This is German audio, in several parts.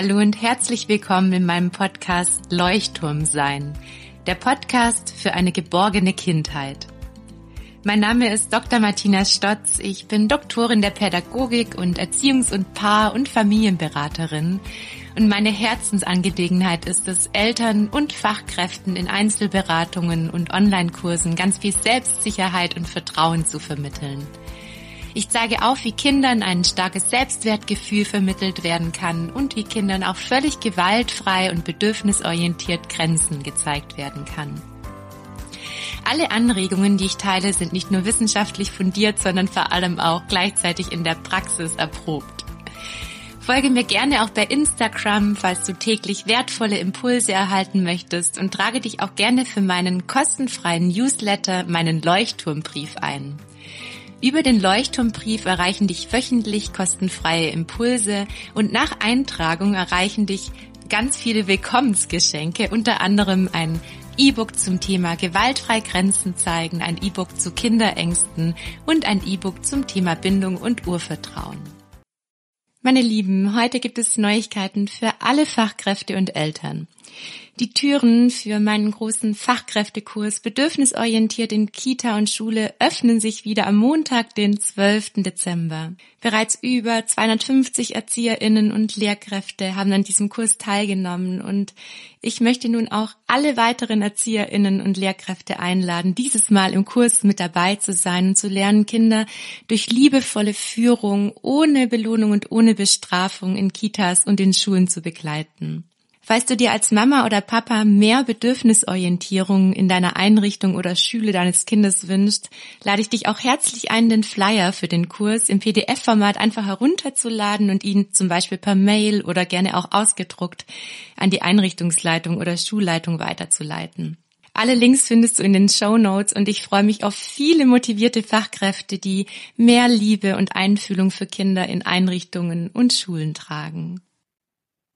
Hallo und herzlich willkommen in meinem Podcast Leuchtturm sein, der Podcast für eine geborgene Kindheit. Mein Name ist Dr. Martina Stotz. Ich bin Doktorin der Pädagogik und Erziehungs- und Paar- und Familienberaterin. Und meine Herzensangelegenheit ist es, Eltern und Fachkräften in Einzelberatungen und Online-Kursen ganz viel Selbstsicherheit und Vertrauen zu vermitteln. Ich zeige auf, wie Kindern ein starkes Selbstwertgefühl vermittelt werden kann und wie Kindern auch völlig gewaltfrei und bedürfnisorientiert Grenzen gezeigt werden kann. Alle Anregungen, die ich teile, sind nicht nur wissenschaftlich fundiert, sondern vor allem auch gleichzeitig in der Praxis erprobt. Folge mir gerne auch bei Instagram, falls du täglich wertvolle Impulse erhalten möchtest und trage dich auch gerne für meinen kostenfreien Newsletter, meinen Leuchtturmbrief ein. Über den Leuchtturmbrief erreichen dich wöchentlich kostenfreie Impulse und nach Eintragung erreichen dich ganz viele Willkommensgeschenke, unter anderem ein E-Book zum Thema gewaltfrei Grenzen zeigen, ein E-Book zu Kinderängsten und ein E-Book zum Thema Bindung und Urvertrauen. Meine Lieben, heute gibt es Neuigkeiten für alle Fachkräfte und Eltern. Die Türen für meinen großen Fachkräftekurs Bedürfnisorientiert in Kita und Schule öffnen sich wieder am Montag, den 12. Dezember. Bereits über 250 Erzieherinnen und Lehrkräfte haben an diesem Kurs teilgenommen und ich möchte nun auch alle weiteren Erzieherinnen und Lehrkräfte einladen, dieses Mal im Kurs mit dabei zu sein und zu lernen, Kinder durch liebevolle Führung ohne Belohnung und ohne Bestrafung in Kitas und in Schulen zu begleiten. Falls du dir als Mama oder Papa mehr Bedürfnisorientierung in deiner Einrichtung oder Schule deines Kindes wünschst, lade ich dich auch herzlich ein, den Flyer für den Kurs im PDF-Format einfach herunterzuladen und ihn zum Beispiel per Mail oder gerne auch ausgedruckt an die Einrichtungsleitung oder Schulleitung weiterzuleiten. Alle Links findest du in den Show Notes und ich freue mich auf viele motivierte Fachkräfte, die mehr Liebe und Einfühlung für Kinder in Einrichtungen und Schulen tragen.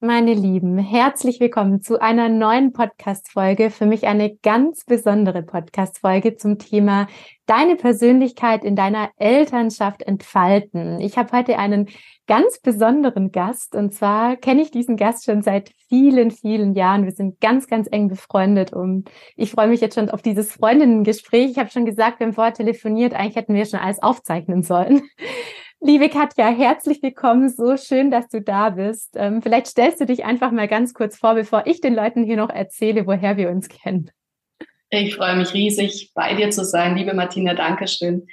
Meine Lieben, herzlich willkommen zu einer neuen Podcast-Folge. Für mich eine ganz besondere Podcast-Folge zum Thema Deine Persönlichkeit in deiner Elternschaft entfalten. Ich habe heute einen ganz besonderen Gast und zwar kenne ich diesen Gast schon seit vielen, vielen Jahren. Wir sind ganz, ganz eng befreundet und ich freue mich jetzt schon auf dieses Freundinnengespräch. Ich habe schon gesagt, wir haben vorher telefoniert, eigentlich hätten wir schon alles aufzeichnen sollen. Liebe Katja, herzlich willkommen. So schön, dass du da bist. Ähm, vielleicht stellst du dich einfach mal ganz kurz vor, bevor ich den Leuten hier noch erzähle, woher wir uns kennen. Ich freue mich riesig, bei dir zu sein, liebe Martina. Dankeschön.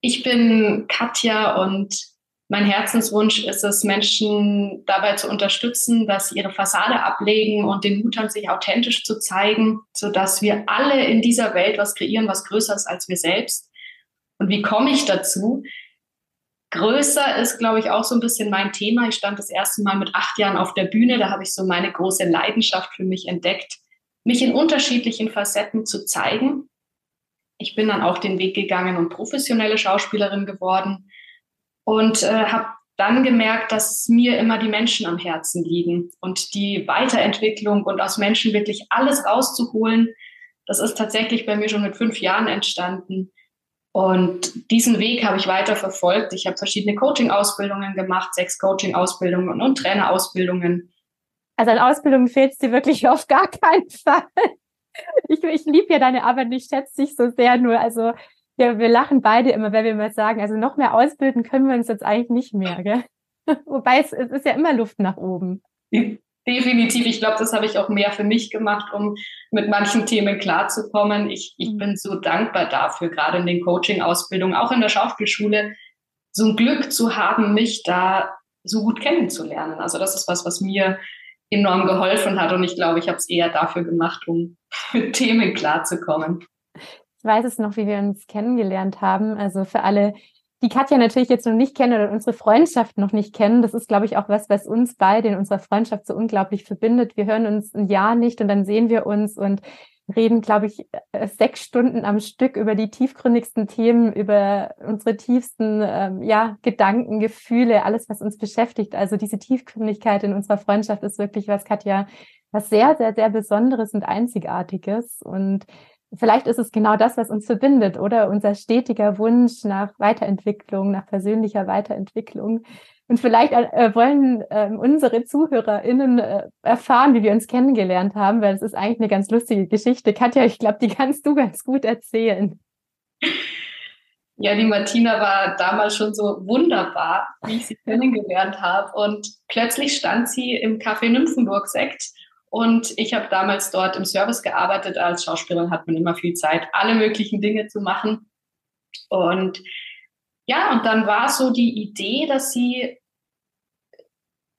Ich bin Katja und mein Herzenswunsch ist es, Menschen dabei zu unterstützen, dass sie ihre Fassade ablegen und den Mut haben, sich authentisch zu zeigen, sodass wir alle in dieser Welt was kreieren, was größer ist als wir selbst. Und wie komme ich dazu? Größer ist, glaube ich, auch so ein bisschen mein Thema. Ich stand das erste Mal mit acht Jahren auf der Bühne. Da habe ich so meine große Leidenschaft für mich entdeckt, mich in unterschiedlichen Facetten zu zeigen. Ich bin dann auch den Weg gegangen und professionelle Schauspielerin geworden und äh, habe dann gemerkt, dass mir immer die Menschen am Herzen liegen und die Weiterentwicklung und aus Menschen wirklich alles rauszuholen. Das ist tatsächlich bei mir schon mit fünf Jahren entstanden und diesen Weg habe ich weiter verfolgt. Ich habe verschiedene Coaching-Ausbildungen gemacht, sechs Coaching-Ausbildungen und Trainerausbildungen. Also an Ausbildungen fehlt es dir wirklich auf gar keinen Fall. Ich, ich liebe ja deine Arbeit und ich schätze dich so sehr nur. Also ja, wir lachen beide immer, wenn wir mal sagen, also noch mehr ausbilden können wir uns jetzt eigentlich nicht mehr. Gell? Wobei es, es ist ja immer Luft nach oben. Definitiv. Ich glaube, das habe ich auch mehr für mich gemacht, um mit manchen Themen klarzukommen. Ich, ich mhm. bin so dankbar dafür, gerade in den Coaching-Ausbildungen, auch in der Schauspielschule, so ein Glück zu haben, mich da so gut kennenzulernen. Also das ist was, was mir enorm geholfen hat. Und ich glaube, ich habe es eher dafür gemacht, um mit Themen klarzukommen. Ich weiß es noch, wie wir uns kennengelernt haben. Also für alle, die Katja natürlich jetzt noch nicht kennen oder unsere Freundschaft noch nicht kennen, das ist, glaube ich, auch was, was uns beide in unserer Freundschaft so unglaublich verbindet. Wir hören uns ein Jahr nicht und dann sehen wir uns und reden, glaube ich, äh, sechs Stunden am Stück über die tiefgründigsten Themen, über unsere tiefsten ähm, ja, Gedanken, Gefühle, alles, was uns beschäftigt. Also diese Tiefgründigkeit in unserer Freundschaft ist wirklich was, Katja, was sehr, sehr, sehr Besonderes und Einzigartiges. Und Vielleicht ist es genau das, was uns verbindet, oder? Unser stetiger Wunsch nach Weiterentwicklung, nach persönlicher Weiterentwicklung. Und vielleicht äh, wollen äh, unsere ZuhörerInnen äh, erfahren, wie wir uns kennengelernt haben, weil es ist eigentlich eine ganz lustige Geschichte. Katja, ich glaube, die kannst du ganz gut erzählen. Ja, die Martina war damals schon so wunderbar, wie ich sie kennengelernt habe. Und plötzlich stand sie im Café Nymphenburg Sekt. Und ich habe damals dort im Service gearbeitet. Als Schauspielerin hat man immer viel Zeit, alle möglichen Dinge zu machen. Und ja, und dann war so die Idee, dass sie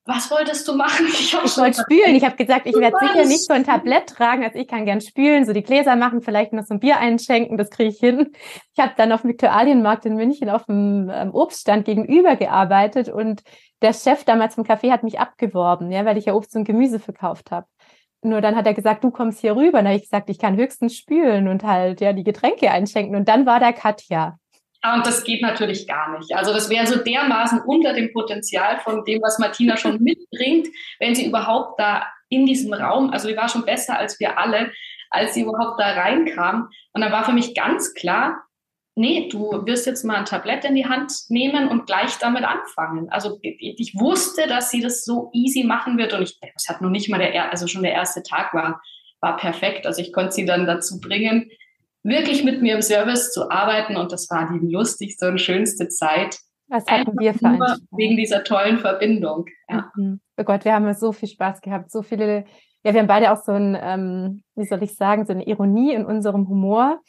was wolltest du machen? Ich, ich wollte spülen. Ich habe gesagt, ich werde sicher nicht so ein Tablett tragen. Also ich kann gern spülen, so die Gläser machen, vielleicht noch so ein Bier einschenken, das kriege ich hin. Ich habe dann auf dem Viktualienmarkt in München auf dem ähm, Obststand gegenüber gearbeitet und der Chef damals vom Café hat mich abgeworben, ja, weil ich ja Obst und Gemüse verkauft habe. Nur dann hat er gesagt, du kommst hier rüber. Und dann habe ich gesagt, ich kann höchstens spülen und halt ja die Getränke einschenken. Und dann war da Katja. Und das geht natürlich gar nicht. Also das wäre so dermaßen unter dem Potenzial von dem, was Martina schon mitbringt, wenn sie überhaupt da in diesem Raum, also sie war schon besser als wir alle, als sie überhaupt da reinkam. Und dann war für mich ganz klar, nee, du wirst jetzt mal ein Tablett in die Hand nehmen und gleich damit anfangen. Also ich wusste, dass sie das so easy machen wird und ich, es hat noch nicht mal der, also schon der erste Tag war, war perfekt. Also ich konnte sie dann dazu bringen, wirklich mit mir im Service zu arbeiten und das war die lustigste und schönste Zeit. Was hatten wir für nur wegen dieser tollen Verbindung. Ja. Mhm. Oh Gott, wir haben so viel Spaß gehabt, so viele. Ja, wir haben beide auch so ein, ähm, wie soll ich sagen, so eine Ironie in unserem Humor.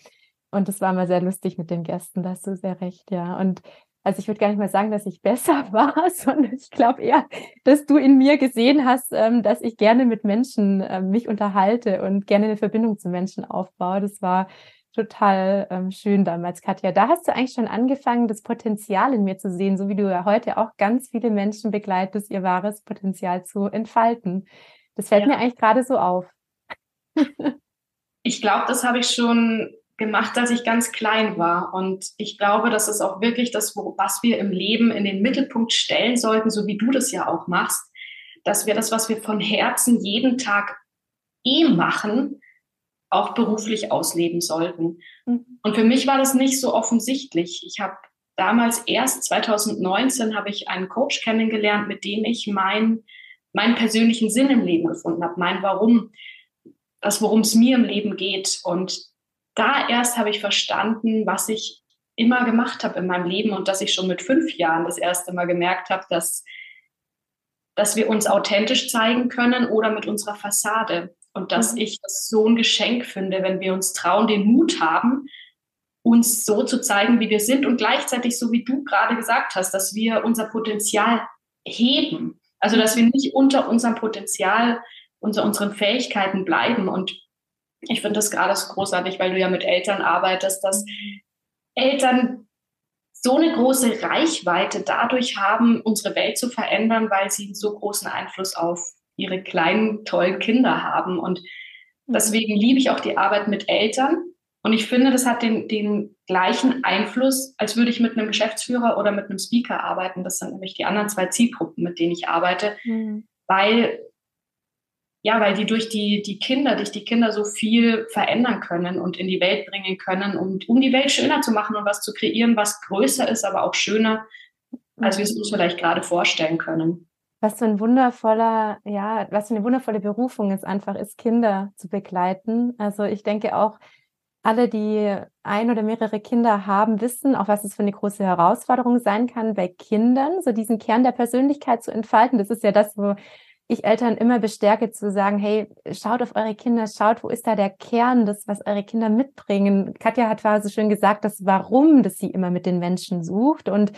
Und das war mal sehr lustig mit den Gästen, da hast du sehr recht, ja. Und also ich würde gar nicht mal sagen, dass ich besser war, sondern ich glaube eher, dass du in mir gesehen hast, ähm, dass ich gerne mit Menschen ähm, mich unterhalte und gerne eine Verbindung zu Menschen aufbaue. Das war total ähm, schön damals, Katja. Da hast du eigentlich schon angefangen, das Potenzial in mir zu sehen, so wie du ja heute auch ganz viele Menschen begleitest, ihr wahres Potenzial zu entfalten. Das fällt ja. mir eigentlich gerade so auf. ich glaube, das habe ich schon gemacht, als ich ganz klein war. Und ich glaube, das ist auch wirklich das, was wir im Leben in den Mittelpunkt stellen sollten, so wie du das ja auch machst, dass wir das, was wir von Herzen jeden Tag eh machen, auch beruflich ausleben sollten. Mhm. Und für mich war das nicht so offensichtlich. Ich habe damals erst 2019 habe ich einen Coach kennengelernt, mit dem ich mein, meinen persönlichen Sinn im Leben gefunden habe, mein Warum, das, worum es mir im Leben geht. Und da erst habe ich verstanden, was ich immer gemacht habe in meinem Leben und dass ich schon mit fünf Jahren das erste Mal gemerkt habe, dass, dass wir uns authentisch zeigen können oder mit unserer Fassade. Und dass mhm. ich das so ein Geschenk finde, wenn wir uns trauen, den Mut haben, uns so zu zeigen, wie wir sind und gleichzeitig, so wie du gerade gesagt hast, dass wir unser Potenzial heben. Also, dass wir nicht unter unserem Potenzial, unter unseren Fähigkeiten bleiben. Und ich finde das gerade so großartig, weil du ja mit Eltern arbeitest, dass Eltern so eine große Reichweite dadurch haben, unsere Welt zu verändern, weil sie so großen Einfluss auf ihre kleinen, tollen Kinder haben. Und deswegen liebe ich auch die Arbeit mit Eltern. Und ich finde, das hat den, den gleichen Einfluss, als würde ich mit einem Geschäftsführer oder mit einem Speaker arbeiten. Das sind nämlich die anderen zwei Zielgruppen, mit denen ich arbeite, mhm. weil ja, weil die durch die, die Kinder, durch die Kinder so viel verändern können und in die Welt bringen können, um, um die Welt schöner zu machen und was zu kreieren, was größer ist, aber auch schöner, als wir es uns vielleicht gerade vorstellen können was für ein wundervoller, ja, was für eine wundervolle Berufung es einfach ist, Kinder zu begleiten. Also ich denke auch, alle, die ein oder mehrere Kinder haben, wissen auch, was es für eine große Herausforderung sein kann bei Kindern, so diesen Kern der Persönlichkeit zu entfalten. Das ist ja das, wo ich Eltern immer bestärke zu sagen, hey, schaut auf eure Kinder, schaut, wo ist da der Kern, das, was eure Kinder mitbringen. Katja hat war so schön gesagt, das Warum, das sie immer mit den Menschen sucht. Und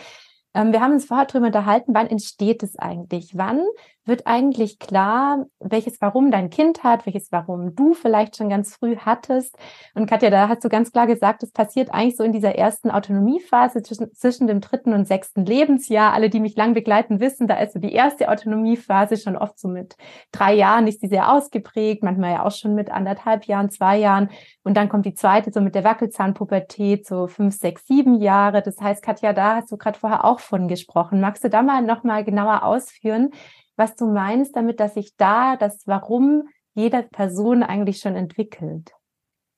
wir haben uns vorher darüber unterhalten, wann entsteht es eigentlich? Wann wird eigentlich klar, welches Warum dein Kind hat, welches Warum du vielleicht schon ganz früh hattest? Und Katja, da hast du ganz klar gesagt, es passiert eigentlich so in dieser ersten Autonomiephase zwischen, zwischen dem dritten und sechsten Lebensjahr. Alle, die mich lang begleiten, wissen, da ist so die erste Autonomiephase schon oft so mit drei Jahren ist die sehr ausgeprägt, manchmal ja auch schon mit anderthalb Jahren, zwei Jahren. Und dann kommt die zweite so mit der Wackelzahnpubertät, so fünf, sechs, sieben Jahre. Das heißt, Katja, da hast du gerade vorher auch von gesprochen. Magst du da mal nochmal genauer ausführen, was du meinst damit, dass sich da das Warum jeder Person eigentlich schon entwickelt?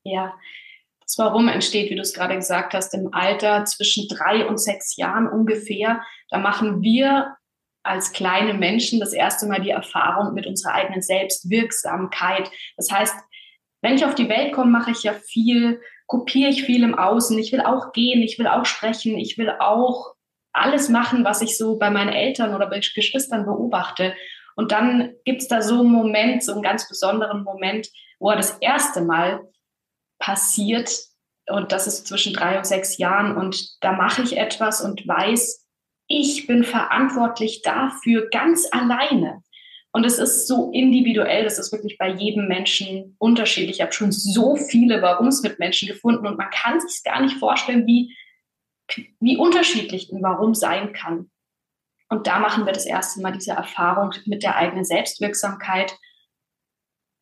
Ja, das Warum entsteht, wie du es gerade gesagt hast, im Alter zwischen drei und sechs Jahren ungefähr. Da machen wir als kleine Menschen das erste Mal die Erfahrung mit unserer eigenen Selbstwirksamkeit. Das heißt, wenn ich auf die Welt komme, mache ich ja viel, kopiere ich viel im Außen. Ich will auch gehen, ich will auch sprechen, ich will auch alles machen, was ich so bei meinen Eltern oder bei Geschwistern beobachte. Und dann gibt es da so einen Moment, so einen ganz besonderen Moment, wo er das erste Mal passiert. Und das ist zwischen drei und sechs Jahren. Und da mache ich etwas und weiß, ich bin verantwortlich dafür ganz alleine. Und es ist so individuell, das ist wirklich bei jedem Menschen unterschiedlich. Ich habe schon so viele Warums mit Menschen gefunden und man kann sich gar nicht vorstellen, wie, wie unterschiedlich ein Warum sein kann. Und da machen wir das erste Mal diese Erfahrung mit der eigenen Selbstwirksamkeit.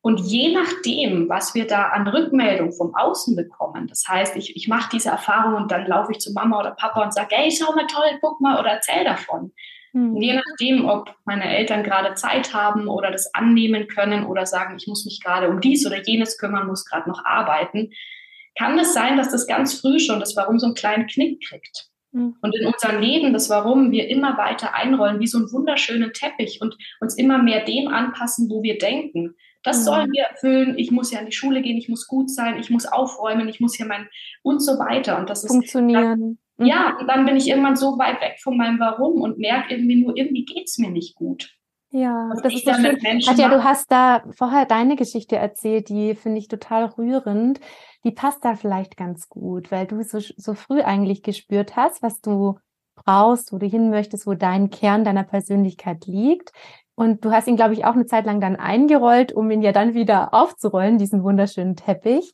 Und je nachdem, was wir da an Rückmeldung vom Außen bekommen, das heißt, ich, ich mache diese Erfahrung und dann laufe ich zu Mama oder Papa und sage, hey, schau mal toll, guck mal oder erzähl davon. Mhm. Je nachdem, ob meine Eltern gerade Zeit haben oder das annehmen können oder sagen, ich muss mich gerade um dies oder jenes kümmern, muss gerade noch arbeiten, kann es sein, dass das ganz früh schon das Warum so einen kleinen Knick kriegt. Mhm. Und in unserem Leben, das Warum wir immer weiter einrollen, wie so einen wunderschönen Teppich und uns immer mehr dem anpassen, wo wir denken. Das mhm. sollen wir erfüllen. Ich muss ja in die Schule gehen, ich muss gut sein, ich muss aufräumen, ich muss hier mein und so weiter. Und das ist funktionieren. Ja, mhm. und dann bin ich irgendwann so weit weg von meinem Warum und merke irgendwie nur, irgendwie geht es mir nicht gut. Ja, das ist ja schön. Katja, du hast da vorher deine Geschichte erzählt, die finde ich total rührend. Die passt da vielleicht ganz gut, weil du so, so früh eigentlich gespürt hast, was du brauchst, wo du hin möchtest, wo dein Kern deiner Persönlichkeit liegt. Und du hast ihn, glaube ich, auch eine Zeit lang dann eingerollt, um ihn ja dann wieder aufzurollen, diesen wunderschönen Teppich.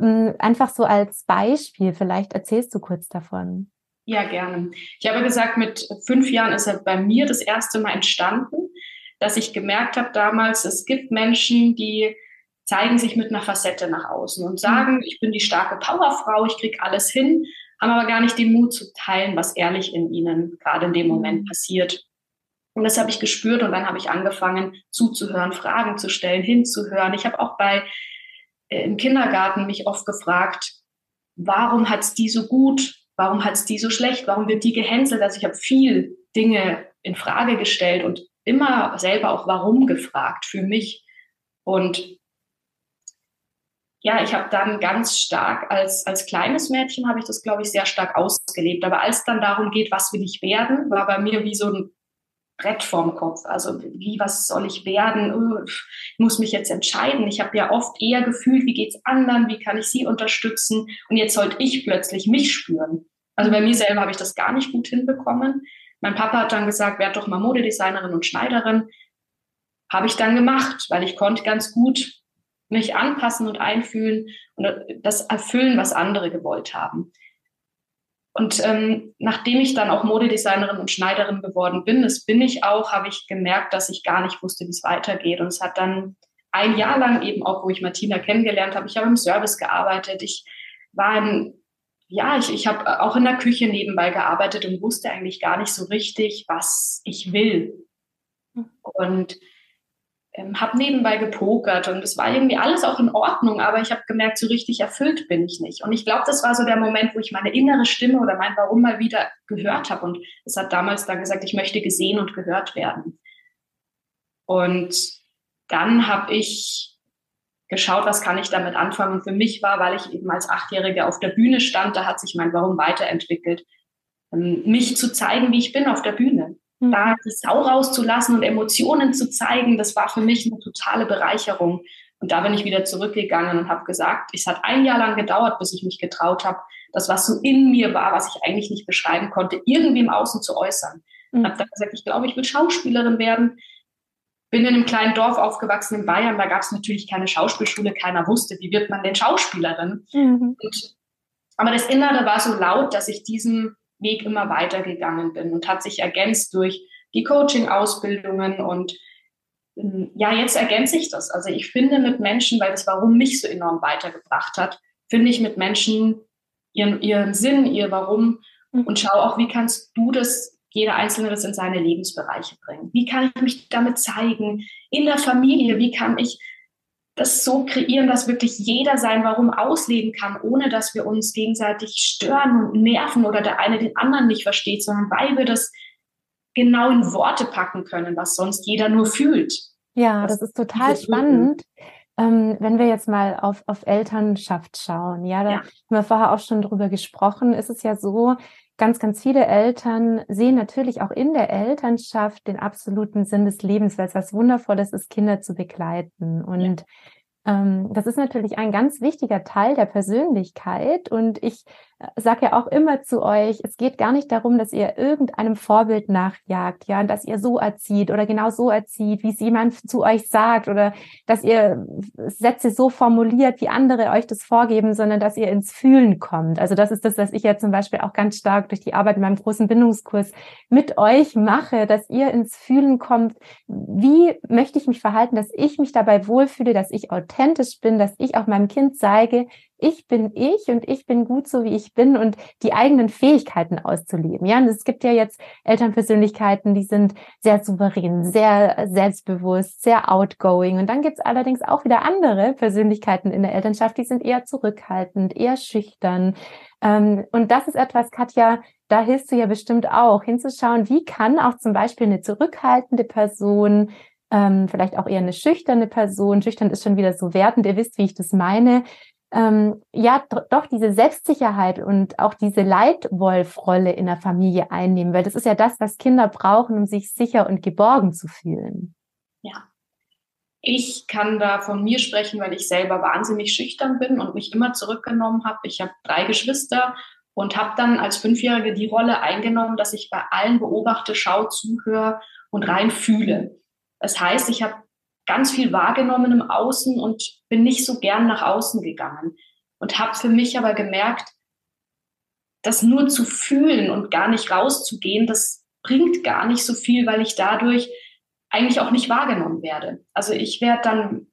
Ähm, einfach so als Beispiel, vielleicht erzählst du kurz davon. Ja, gerne. Ich habe gesagt, mit fünf Jahren ist er bei mir das erste Mal entstanden, dass ich gemerkt habe damals, es gibt Menschen, die zeigen sich mit einer Facette nach außen und sagen, mhm. ich bin die starke Powerfrau, ich kriege alles hin, haben aber gar nicht den Mut zu teilen, was ehrlich in ihnen gerade in dem Moment mhm. passiert. Und das habe ich gespürt und dann habe ich angefangen zuzuhören, Fragen zu stellen, hinzuhören. Ich habe auch bei im Kindergarten mich oft gefragt, warum hat es die so gut? Warum hat es die so schlecht? Warum wird die gehänselt? Also ich habe viel Dinge in Frage gestellt und immer selber auch warum gefragt für mich. Und ja, ich habe dann ganz stark als, als kleines Mädchen habe ich das, glaube ich, sehr stark ausgelebt. Aber als dann darum geht, was will ich werden, war bei mir wie so ein Brett vorm Kopf. Also wie, was soll ich werden? Ich muss mich jetzt entscheiden. Ich habe ja oft eher gefühlt, wie geht's anderen? Wie kann ich sie unterstützen? Und jetzt sollte ich plötzlich mich spüren. Also bei mir selber habe ich das gar nicht gut hinbekommen. Mein Papa hat dann gesagt, werd doch mal Modedesignerin und Schneiderin. Habe ich dann gemacht, weil ich konnte ganz gut mich anpassen und einfühlen und das erfüllen, was andere gewollt haben. Und ähm, nachdem ich dann auch Modedesignerin und Schneiderin geworden bin, das bin ich auch, habe ich gemerkt, dass ich gar nicht wusste, wie es weitergeht. Und es hat dann ein Jahr lang eben auch, wo ich Martina kennengelernt habe, ich habe im Service gearbeitet. Ich war in, ja, ich, ich habe auch in der Küche nebenbei gearbeitet und wusste eigentlich gar nicht so richtig, was ich will. Hm. Und ähm, habe nebenbei gepokert und es war irgendwie alles auch in Ordnung, aber ich habe gemerkt, so richtig erfüllt bin ich nicht. Und ich glaube, das war so der Moment, wo ich meine innere Stimme oder mein Warum mal wieder gehört habe. Und es hat damals dann gesagt, ich möchte gesehen und gehört werden. Und dann habe ich geschaut, was kann ich damit anfangen. Und für mich war, weil ich eben als Achtjährige auf der Bühne stand, da hat sich mein Warum weiterentwickelt, ähm, mich zu zeigen, wie ich bin auf der Bühne. Mhm. Da die Sau rauszulassen und Emotionen zu zeigen, das war für mich eine totale Bereicherung. Und da bin ich wieder zurückgegangen und habe gesagt, es hat ein Jahr lang gedauert, bis ich mich getraut habe, das, was so in mir war, was ich eigentlich nicht beschreiben konnte, irgendwie im Außen zu äußern. Mhm. habe dann gesagt, ich glaube, ich will Schauspielerin werden. Bin in einem kleinen Dorf aufgewachsen in Bayern, da gab es natürlich keine Schauspielschule, keiner wusste, wie wird man denn Schauspielerin. Mhm. Und, aber das Innere war so laut, dass ich diesem Weg immer weitergegangen bin und hat sich ergänzt durch die Coaching-Ausbildungen und ähm, ja, jetzt ergänze ich das. Also ich finde mit Menschen, weil das Warum mich so enorm weitergebracht hat, finde ich mit Menschen ihren, ihren Sinn, ihr Warum mhm. und schaue auch, wie kannst du das, jeder Einzelne das in seine Lebensbereiche bringen? Wie kann ich mich damit zeigen? In der Familie, wie kann ich das so kreieren, dass wirklich jeder sein Warum ausleben kann, ohne dass wir uns gegenseitig stören und nerven oder der eine den anderen nicht versteht, sondern weil wir das genau in Worte packen können, was sonst jeder nur fühlt. Ja, das, das ist total spannend. Ähm, wenn wir jetzt mal auf, auf Elternschaft schauen, ja, da ja. haben wir vorher auch schon drüber gesprochen, ist es ja so, ganz, ganz viele Eltern sehen natürlich auch in der Elternschaft den absoluten Sinn des Lebens, weil es was Wundervolles ist, Kinder zu begleiten. Und ja. ähm, das ist natürlich ein ganz wichtiger Teil der Persönlichkeit. Und ich sage ja auch immer zu euch, es geht gar nicht darum, dass ihr irgendeinem Vorbild nachjagt, ja, dass ihr so erzieht oder genau so erzieht, wie es jemand zu euch sagt oder dass ihr Sätze so formuliert, wie andere euch das vorgeben, sondern dass ihr ins Fühlen kommt. Also das ist das, was ich ja zum Beispiel auch ganz stark durch die Arbeit in meinem großen Bindungskurs mit euch mache, dass ihr ins Fühlen kommt. Wie möchte ich mich verhalten, dass ich mich dabei wohlfühle, dass ich authentisch bin, dass ich auch meinem Kind zeige, ich bin ich und ich bin gut so, wie ich bin und die eigenen Fähigkeiten auszuleben. Ja, und es gibt ja jetzt Elternpersönlichkeiten, die sind sehr souverän, sehr selbstbewusst, sehr outgoing. Und dann gibt es allerdings auch wieder andere Persönlichkeiten in der Elternschaft, die sind eher zurückhaltend, eher schüchtern. Ähm, und das ist etwas, Katja, da hilfst du ja bestimmt auch, hinzuschauen, wie kann auch zum Beispiel eine zurückhaltende Person ähm, vielleicht auch eher eine schüchterne Person. Schüchtern ist schon wieder so wertend. Ihr wisst, wie ich das meine ähm, ja doch diese Selbstsicherheit und auch diese Leitwolf-Rolle in der Familie einnehmen, weil das ist ja das, was Kinder brauchen, um sich sicher und geborgen zu fühlen. Ja. Ich kann da von mir sprechen, weil ich selber wahnsinnig schüchtern bin und mich immer zurückgenommen habe. Ich habe drei Geschwister und habe dann als Fünfjährige die Rolle eingenommen, dass ich bei allen beobachte, schaue, zuhöre und rein fühle. Das heißt, ich habe ganz viel wahrgenommen im Außen und bin nicht so gern nach außen gegangen. Und habe für mich aber gemerkt, das nur zu fühlen und gar nicht rauszugehen, das bringt gar nicht so viel, weil ich dadurch eigentlich auch nicht wahrgenommen werde. Also ich werde dann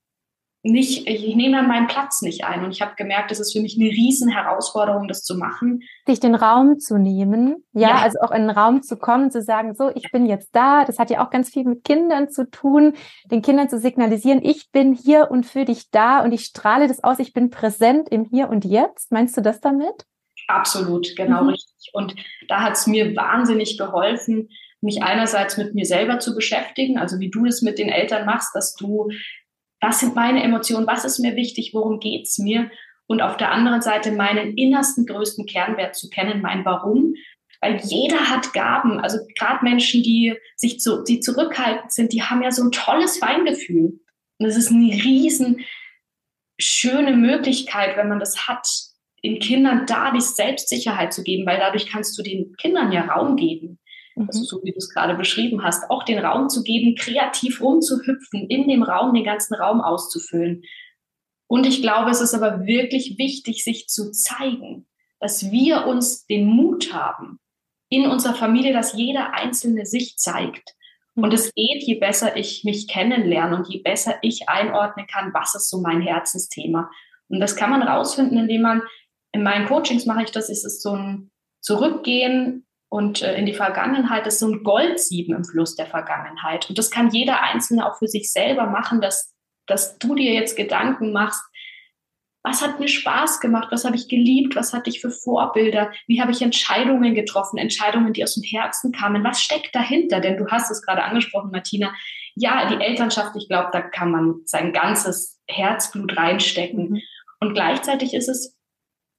nicht, ich nehme dann meinen Platz nicht ein. Und ich habe gemerkt, es ist für mich eine riesen Herausforderung, das zu machen. Sich den Raum zu nehmen, ja, ja, also auch in den Raum zu kommen, zu sagen, so, ich bin jetzt da. Das hat ja auch ganz viel mit Kindern zu tun, den Kindern zu signalisieren, ich bin hier und für dich da und ich strahle das aus, ich bin präsent im Hier und Jetzt. Meinst du das damit? Absolut, genau mhm. richtig. Und da hat es mir wahnsinnig geholfen, mich einerseits mit mir selber zu beschäftigen, also wie du es mit den Eltern machst, dass du was sind meine Emotionen, was ist mir wichtig, worum geht's mir? Und auf der anderen Seite meinen innersten größten Kernwert zu kennen, mein Warum. Weil jeder hat Gaben. Also gerade Menschen, die sich zu, die zurückhaltend sind, die haben ja so ein tolles Feingefühl. Und es ist eine riesen schöne Möglichkeit, wenn man das hat, den Kindern da die Selbstsicherheit zu geben, weil dadurch kannst du den Kindern ja Raum geben also so wie du es gerade beschrieben hast, auch den Raum zu geben, kreativ rumzuhüpfen, in dem Raum den ganzen Raum auszufüllen. Und ich glaube, es ist aber wirklich wichtig, sich zu zeigen, dass wir uns den Mut haben, in unserer Familie, dass jeder Einzelne sich zeigt. Und es geht, je besser ich mich kennenlerne und je besser ich einordnen kann, was ist so mein Herzensthema. Und das kann man rausfinden, indem man, in meinen Coachings mache ich das, ist es so ein Zurückgehen und äh, in die Vergangenheit ist so ein Goldsieben im Fluss der Vergangenheit. Und das kann jeder Einzelne auch für sich selber machen, dass, dass du dir jetzt Gedanken machst, was hat mir Spaß gemacht, was habe ich geliebt, was hatte ich für Vorbilder, wie habe ich Entscheidungen getroffen, Entscheidungen, die aus dem Herzen kamen, was steckt dahinter? Denn du hast es gerade angesprochen, Martina. Ja, die Elternschaft, ich glaube, da kann man sein ganzes Herzblut reinstecken. Mhm. Und gleichzeitig ist es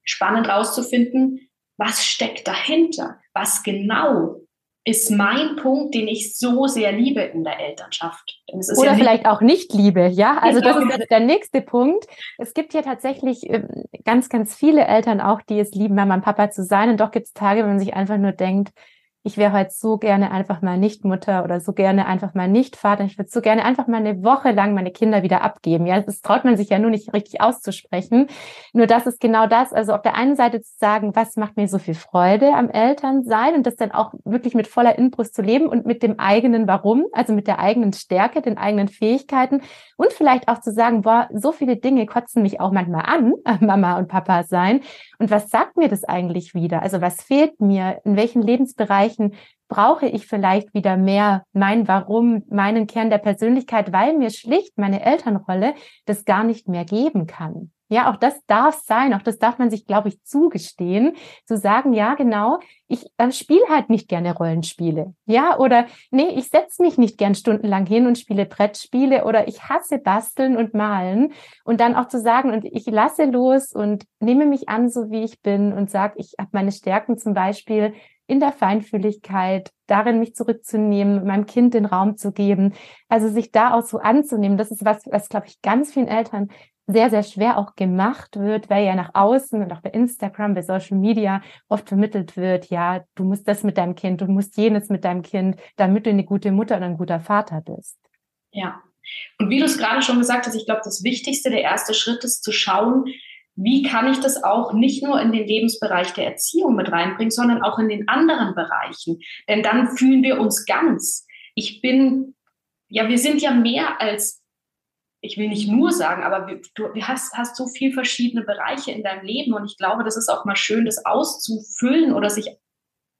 spannend rauszufinden, was steckt dahinter? Was genau ist mein Punkt, den ich so sehr liebe in der Elternschaft. Oder ja vielleicht auch nicht liebe, ja? Also das ist jetzt der nächste Punkt. Es gibt ja tatsächlich ähm, ganz, ganz viele Eltern auch, die es lieben, Mama und Papa zu sein. Und doch gibt es Tage, wenn man sich einfach nur denkt, ich wäre heute so gerne einfach mal nicht Mutter oder so gerne einfach mal nicht Vater. Ich würde so gerne einfach mal eine Woche lang meine Kinder wieder abgeben. Ja, das traut man sich ja nur nicht richtig auszusprechen. Nur das ist genau das. Also auf der einen Seite zu sagen, was macht mir so viel Freude am Elternsein und das dann auch wirklich mit voller Inbrust zu leben und mit dem eigenen Warum, also mit der eigenen Stärke, den eigenen Fähigkeiten und vielleicht auch zu sagen, boah, so viele Dinge kotzen mich auch manchmal an, Mama und Papa sein. Und was sagt mir das eigentlich wieder? Also was fehlt mir? In welchen Lebensbereichen brauche ich vielleicht wieder mehr mein Warum, meinen Kern der Persönlichkeit, weil mir schlicht meine Elternrolle das gar nicht mehr geben kann. Ja, auch das darf sein, auch das darf man sich, glaube ich, zugestehen, zu sagen, ja, genau, ich äh, spiele halt nicht gerne Rollenspiele. Ja, oder nee, ich setze mich nicht gern stundenlang hin und spiele Brettspiele oder ich hasse basteln und malen. Und dann auch zu sagen, und ich lasse los und nehme mich an, so wie ich bin und sage, ich habe meine Stärken zum Beispiel in der Feinfühligkeit, darin mich zurückzunehmen, meinem Kind den Raum zu geben. Also sich da auch so anzunehmen, das ist was, was glaube ich ganz vielen Eltern sehr, sehr schwer auch gemacht wird, weil ja nach außen und auch bei Instagram, bei Social Media oft vermittelt wird, ja, du musst das mit deinem Kind, du musst jenes mit deinem Kind, damit du eine gute Mutter und ein guter Vater bist. Ja. Und wie du es gerade schon gesagt hast, ich glaube, das Wichtigste, der erste Schritt ist zu schauen, wie kann ich das auch nicht nur in den Lebensbereich der Erziehung mit reinbringen, sondern auch in den anderen Bereichen. Denn dann fühlen wir uns ganz. Ich bin, ja, wir sind ja mehr als ich will nicht nur sagen, aber du hast, hast so viel verschiedene Bereiche in deinem Leben und ich glaube, das ist auch mal schön, das auszufüllen oder sich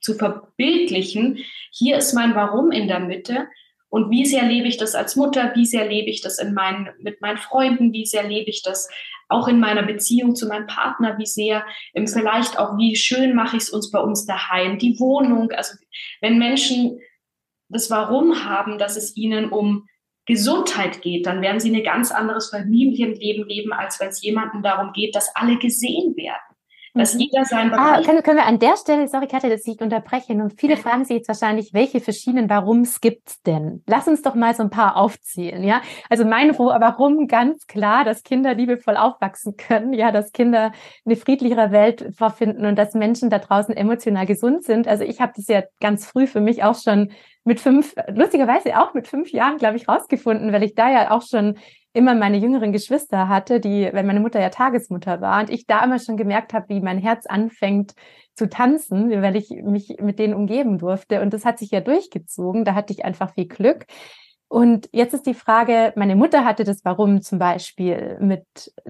zu verbildlichen. Hier ist mein Warum in der Mitte und wie sehr lebe ich das als Mutter, wie sehr lebe ich das in meinen, mit meinen Freunden, wie sehr lebe ich das auch in meiner Beziehung zu meinem Partner, wie sehr, vielleicht auch, wie schön mache ich es uns bei uns daheim, die Wohnung. Also wenn Menschen das Warum haben, dass es ihnen um Gesundheit geht, dann werden sie ein ganz anderes Familienleben leben, als wenn es jemandem darum geht, dass alle gesehen werden. Dass mhm. jeder sein ah, Bereich. Ah, können, können wir an der Stelle, sorry Katja, dass ich unterbreche, und viele fragen sich jetzt wahrscheinlich, welche verschiedenen Warums gibt's denn? Lass uns doch mal so ein paar aufzählen, ja? Also mein Warum ganz klar, dass Kinder liebevoll aufwachsen können, ja, dass Kinder eine friedlichere Welt vorfinden und dass Menschen da draußen emotional gesund sind. Also ich habe das ja ganz früh für mich auch schon mit fünf, lustigerweise auch mit fünf Jahren, glaube ich, rausgefunden, weil ich da ja auch schon immer meine jüngeren Geschwister hatte, die, wenn meine Mutter ja Tagesmutter war und ich da immer schon gemerkt habe, wie mein Herz anfängt zu tanzen, weil ich mich mit denen umgeben durfte. Und das hat sich ja durchgezogen. Da hatte ich einfach viel Glück. Und jetzt ist die Frage, meine Mutter hatte das Warum zum Beispiel mit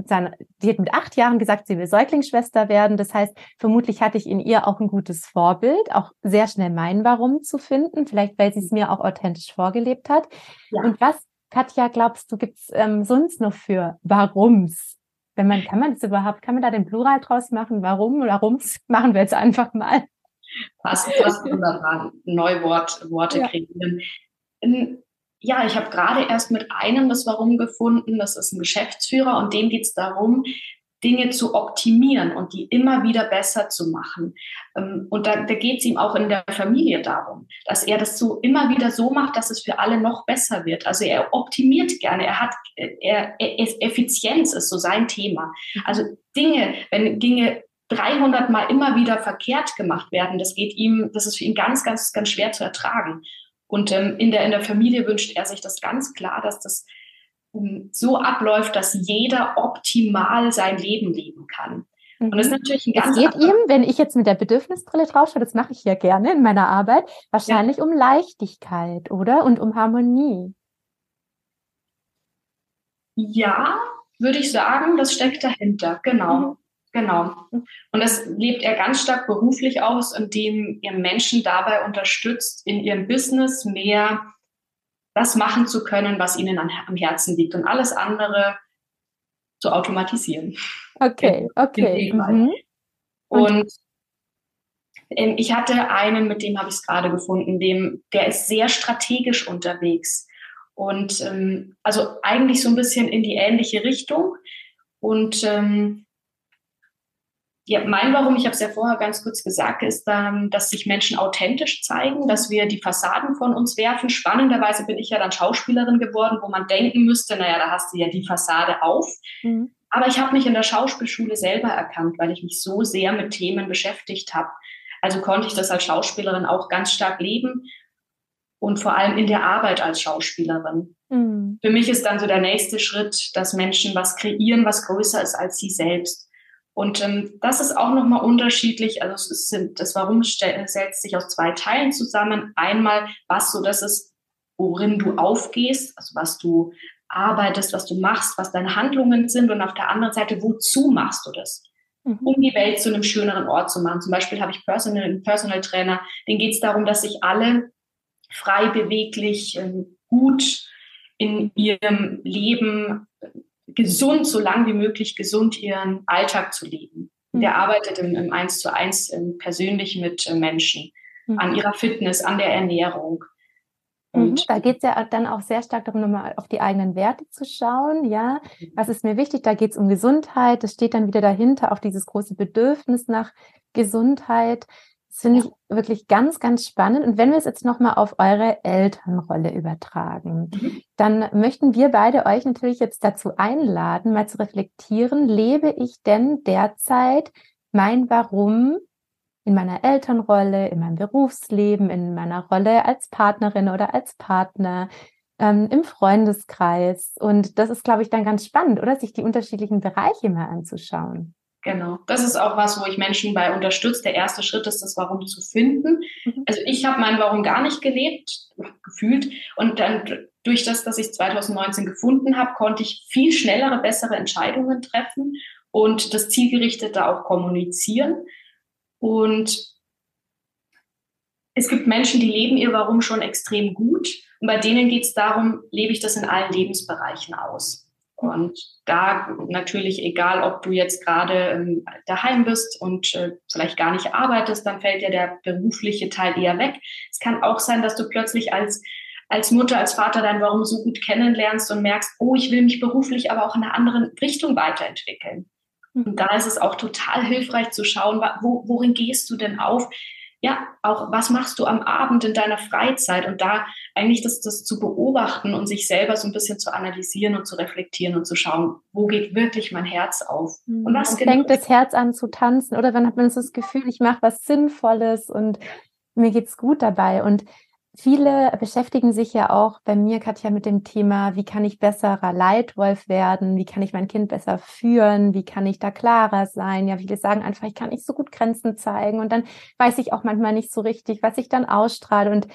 seiner, die hat mit acht Jahren gesagt, sie will Säuglingsschwester werden. Das heißt, vermutlich hatte ich in ihr auch ein gutes Vorbild, auch sehr schnell mein Warum zu finden, vielleicht weil sie es mir auch authentisch vorgelebt hat. Ja. Und was, Katja, glaubst du, gibt's ähm, sonst noch für Warums? Wenn man, kann man das überhaupt, kann man da den Plural draus machen? Warum oder Warums? Machen wir jetzt einfach mal. Passt, passt wunderbar. Neuwort, Worte ja. kreieren ja, ich habe gerade erst mit einem das Warum gefunden. Das ist ein Geschäftsführer und dem geht es darum, Dinge zu optimieren und die immer wieder besser zu machen. Ähm, und da, da geht es ihm auch in der Familie darum, dass er das so immer wieder so macht, dass es für alle noch besser wird. Also er optimiert gerne, er hat, er, er Effizienz ist so sein Thema. Also Dinge, wenn Dinge 300 Mal immer wieder verkehrt gemacht werden, das geht ihm, das ist für ihn ganz, ganz, ganz schwer zu ertragen. Und ähm, in, der, in der Familie wünscht er sich das ganz klar, dass das so abläuft, dass jeder optimal sein Leben leben kann. Und das ist mhm. natürlich ein ganz Es geht ihm, wenn ich jetzt mit der Bedürfnisbrille drauf schaue, das mache ich ja gerne in meiner Arbeit, wahrscheinlich ja. um Leichtigkeit, oder? Und um Harmonie. Ja, würde ich sagen, das steckt dahinter, genau. Mhm. Genau. Und das lebt er ganz stark beruflich aus, indem er Menschen dabei unterstützt, in ihrem Business mehr das machen zu können, was ihnen am Herzen liegt und alles andere zu automatisieren. Okay, okay. Mhm. Und, und ähm, ich hatte einen, mit dem habe ich es gerade gefunden, dem, der ist sehr strategisch unterwegs. Und ähm, also eigentlich so ein bisschen in die ähnliche Richtung. Und ähm, ja, mein Warum, ich habe es ja vorher ganz kurz gesagt, ist, ähm, dass sich Menschen authentisch zeigen, dass wir die Fassaden von uns werfen. Spannenderweise bin ich ja dann Schauspielerin geworden, wo man denken müsste, naja, da hast du ja die Fassade auf. Mhm. Aber ich habe mich in der Schauspielschule selber erkannt, weil ich mich so sehr mit Themen beschäftigt habe. Also konnte ich das als Schauspielerin auch ganz stark leben und vor allem in der Arbeit als Schauspielerin. Mhm. Für mich ist dann so der nächste Schritt, dass Menschen was kreieren, was größer ist als sie selbst. Und ähm, das ist auch nochmal unterschiedlich. Also es ist, das Warum setzt sich aus zwei Teilen zusammen. Einmal, was so das ist, worin du aufgehst, also was du arbeitest, was du machst, was deine Handlungen sind. Und auf der anderen Seite, wozu machst du das? Mhm. Um die Welt zu einem schöneren Ort zu machen. Zum Beispiel habe ich Personal, einen Personal Trainer, den geht es darum, dass sich alle frei beweglich, ähm, gut in ihrem Leben gesund, so lang wie möglich gesund ihren Alltag zu leben. Mhm. Der arbeitet im, im Eins zu eins persönlich mit äh, Menschen mhm. an ihrer Fitness, an der Ernährung. Mhm. Und da geht es ja dann auch sehr stark darum, nochmal auf die eigenen Werte zu schauen. Ja, was ist mir wichtig? Da geht es um Gesundheit. Das steht dann wieder dahinter, auch dieses große Bedürfnis nach Gesundheit. Das finde ich wirklich ganz, ganz spannend. Und wenn wir es jetzt nochmal auf eure Elternrolle übertragen, mhm. dann möchten wir beide euch natürlich jetzt dazu einladen, mal zu reflektieren, lebe ich denn derzeit mein Warum in meiner Elternrolle, in meinem Berufsleben, in meiner Rolle als Partnerin oder als Partner, ähm, im Freundeskreis. Und das ist, glaube ich, dann ganz spannend, oder? Sich die unterschiedlichen Bereiche mal anzuschauen. Genau. Das ist auch was, wo ich Menschen bei unterstütze. Der erste Schritt ist, das Warum zu finden. Mhm. Also ich habe mein Warum gar nicht gelebt, gefühlt. Und dann durch das, dass ich 2019 gefunden habe, konnte ich viel schnellere, bessere Entscheidungen treffen und das Zielgerichtete auch kommunizieren. Und es gibt Menschen, die leben ihr Warum schon extrem gut. Und bei denen geht es darum, lebe ich das in allen Lebensbereichen aus. Und da natürlich, egal ob du jetzt gerade ähm, daheim bist und äh, vielleicht gar nicht arbeitest, dann fällt dir der berufliche Teil eher weg. Es kann auch sein, dass du plötzlich als, als Mutter, als Vater dein Warum so gut kennenlernst und merkst, oh, ich will mich beruflich aber auch in einer anderen Richtung weiterentwickeln. Und da ist es auch total hilfreich zu schauen, wo, worin gehst du denn auf? Ja, auch was machst du am Abend in deiner Freizeit? Und da eigentlich das, das zu beobachten und sich selber so ein bisschen zu analysieren und zu reflektieren und zu schauen, wo geht wirklich mein Herz auf? Mhm. Und was genau fängt das Herz an zu tanzen? Oder wann hat man so das Gefühl, ich mache was Sinnvolles und mir geht's gut dabei? Und Viele beschäftigen sich ja auch bei mir, Katja, mit dem Thema, wie kann ich besserer Leitwolf werden? Wie kann ich mein Kind besser führen? Wie kann ich da klarer sein? Ja, viele sagen einfach, ich kann nicht so gut Grenzen zeigen. Und dann weiß ich auch manchmal nicht so richtig, was ich dann ausstrahle. Und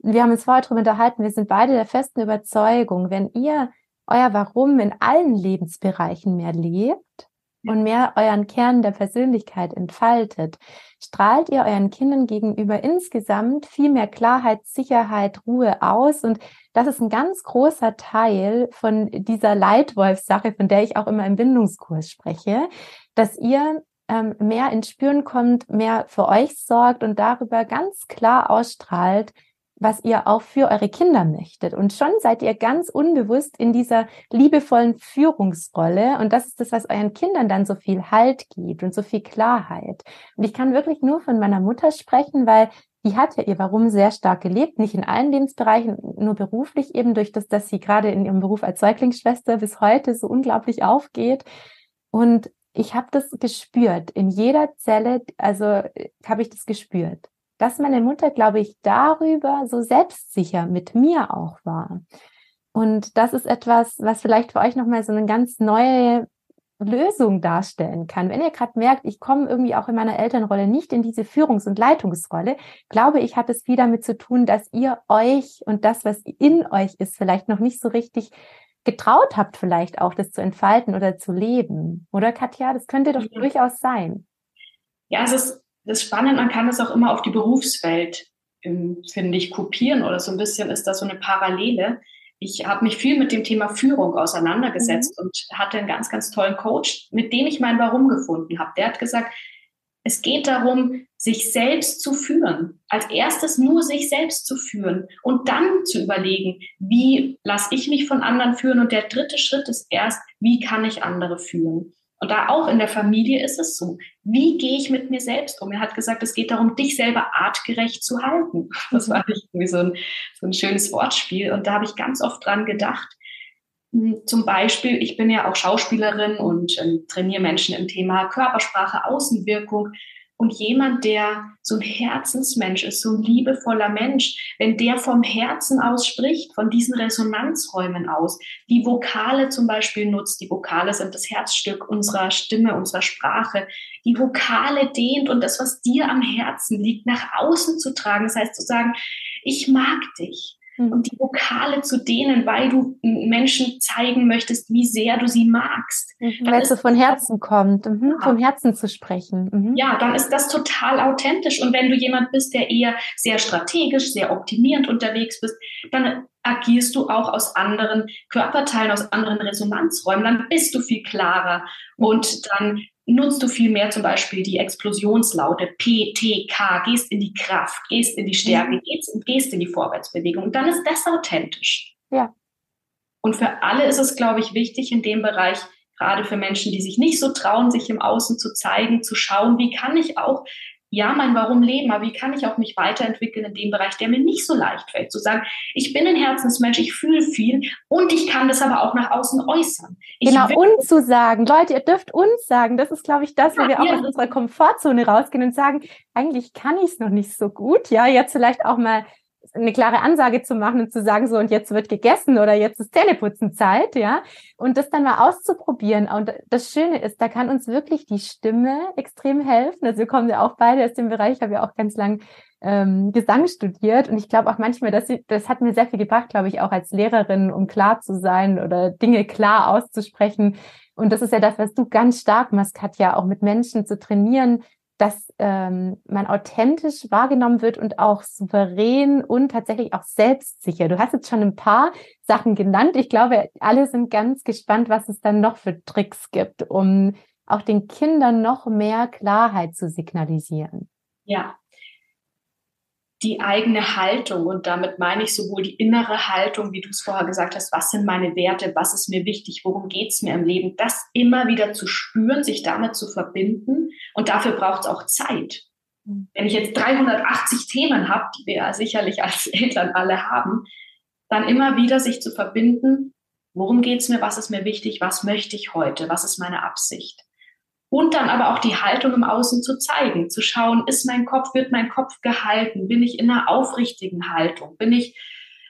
wir haben uns vorher darüber unterhalten, wir sind beide der festen Überzeugung, wenn ihr euer Warum in allen Lebensbereichen mehr lebt, und mehr euren Kern der Persönlichkeit entfaltet, strahlt ihr euren Kindern gegenüber insgesamt viel mehr Klarheit, Sicherheit, Ruhe aus. Und das ist ein ganz großer Teil von dieser Leitwolf-Sache, von der ich auch immer im Bindungskurs spreche, dass ihr ähm, mehr ins Spüren kommt, mehr für euch sorgt und darüber ganz klar ausstrahlt, was ihr auch für eure Kinder möchtet. Und schon seid ihr ganz unbewusst in dieser liebevollen Führungsrolle. Und das ist das, was euren Kindern dann so viel Halt gibt und so viel Klarheit. Und ich kann wirklich nur von meiner Mutter sprechen, weil die hat ja ihr Warum sehr stark gelebt, nicht in allen Lebensbereichen, nur beruflich eben durch das, dass sie gerade in ihrem Beruf als Säuglingsschwester bis heute so unglaublich aufgeht. Und ich habe das gespürt. In jeder Zelle, also äh, habe ich das gespürt dass meine Mutter, glaube ich, darüber so selbstsicher mit mir auch war. Und das ist etwas, was vielleicht für euch nochmal so eine ganz neue Lösung darstellen kann. Wenn ihr gerade merkt, ich komme irgendwie auch in meiner Elternrolle nicht in diese Führungs- und Leitungsrolle, glaube ich, hat es viel damit zu tun, dass ihr euch und das, was in euch ist, vielleicht noch nicht so richtig getraut habt, vielleicht auch das zu entfalten oder zu leben. Oder Katja, das könnte doch ja. durchaus sein. Ja, es ist das ist spannend, man kann das auch immer auf die Berufswelt, ähm, finde ich, kopieren oder so ein bisschen ist das so eine Parallele. Ich habe mich viel mit dem Thema Führung auseinandergesetzt mhm. und hatte einen ganz, ganz tollen Coach, mit dem ich mein Warum gefunden habe. Der hat gesagt, es geht darum, sich selbst zu führen. Als erstes nur sich selbst zu führen und dann zu überlegen, wie lasse ich mich von anderen führen. Und der dritte Schritt ist erst, wie kann ich andere führen. Und da auch in der Familie ist es so. Wie gehe ich mit mir selbst um? Er hat gesagt, es geht darum, dich selber artgerecht zu halten. Das war irgendwie so ein, so ein schönes Wortspiel. Und da habe ich ganz oft dran gedacht. Hm, zum Beispiel, ich bin ja auch Schauspielerin und ähm, trainiere Menschen im Thema Körpersprache, Außenwirkung. Und jemand, der so ein Herzensmensch ist, so ein liebevoller Mensch, wenn der vom Herzen aus spricht, von diesen Resonanzräumen aus, die Vokale zum Beispiel nutzt, die Vokale sind das Herzstück unserer Stimme, unserer Sprache, die Vokale dehnt und das, was dir am Herzen liegt, nach außen zu tragen. Das heißt zu sagen, ich mag dich. Mhm. und die Vokale zu dehnen, weil du Menschen zeigen möchtest, wie sehr du sie magst. Mhm, weil es so von Herzen kommt, mhm, ja. vom Herzen zu sprechen. Mhm. Ja, dann ist das total authentisch. Und wenn du jemand bist, der eher sehr strategisch, sehr optimierend unterwegs bist, dann agierst du auch aus anderen Körperteilen, aus anderen Resonanzräumen, dann bist du viel klarer und dann nutzt du viel mehr zum Beispiel die Explosionslaute P, T, K, gehst in die Kraft, gehst in die Stärke, mhm. gehst, gehst in die Vorwärtsbewegung und dann ist das authentisch. Ja. Und für alle ist es, glaube ich, wichtig in dem Bereich, gerade für Menschen, die sich nicht so trauen, sich im Außen zu zeigen, zu schauen, wie kann ich auch ja, mein Warum leben, aber wie kann ich auch mich weiterentwickeln in dem Bereich, der mir nicht so leicht fällt, zu sagen, ich bin ein Herzensmensch, ich fühle viel und ich kann das aber auch nach außen äußern. Ich genau, und zu sagen, Leute, ihr dürft uns sagen, das ist, glaube ich, das, wo ja, wir auch ja. aus unserer Komfortzone rausgehen und sagen, eigentlich kann ich es noch nicht so gut, ja, jetzt vielleicht auch mal eine klare Ansage zu machen und zu sagen, so und jetzt wird gegessen oder jetzt ist Zähneputzenzeit, ja, und das dann mal auszuprobieren. Und das Schöne ist, da kann uns wirklich die Stimme extrem helfen. Also wir kommen ja auch beide aus dem Bereich, ich habe ja auch ganz lang ähm, Gesang studiert und ich glaube auch manchmal, dass sie, das hat mir sehr viel gebracht, glaube ich, auch als Lehrerin, um klar zu sein oder Dinge klar auszusprechen. Und das ist ja das, was du ganz stark machst, Katja, auch mit Menschen zu trainieren, dass ähm, man authentisch wahrgenommen wird und auch souverän und tatsächlich auch selbstsicher. Du hast jetzt schon ein paar Sachen genannt. Ich glaube, alle sind ganz gespannt, was es dann noch für Tricks gibt, um auch den Kindern noch mehr Klarheit zu signalisieren. Ja, die eigene Haltung und damit meine ich sowohl die innere Haltung, wie du es vorher gesagt hast, was sind meine Werte, was ist mir wichtig, worum geht es mir im Leben, das immer wieder zu spüren, sich damit zu verbinden und dafür braucht es auch Zeit. Mhm. Wenn ich jetzt 380 Themen habe, die wir ja sicherlich als Eltern alle haben, dann immer wieder sich zu verbinden, worum geht es mir, was ist mir wichtig, was möchte ich heute, was ist meine Absicht und dann aber auch die Haltung im Außen zu zeigen, zu schauen, ist mein Kopf, wird mein Kopf gehalten, bin ich in einer aufrichtigen Haltung, bin ich,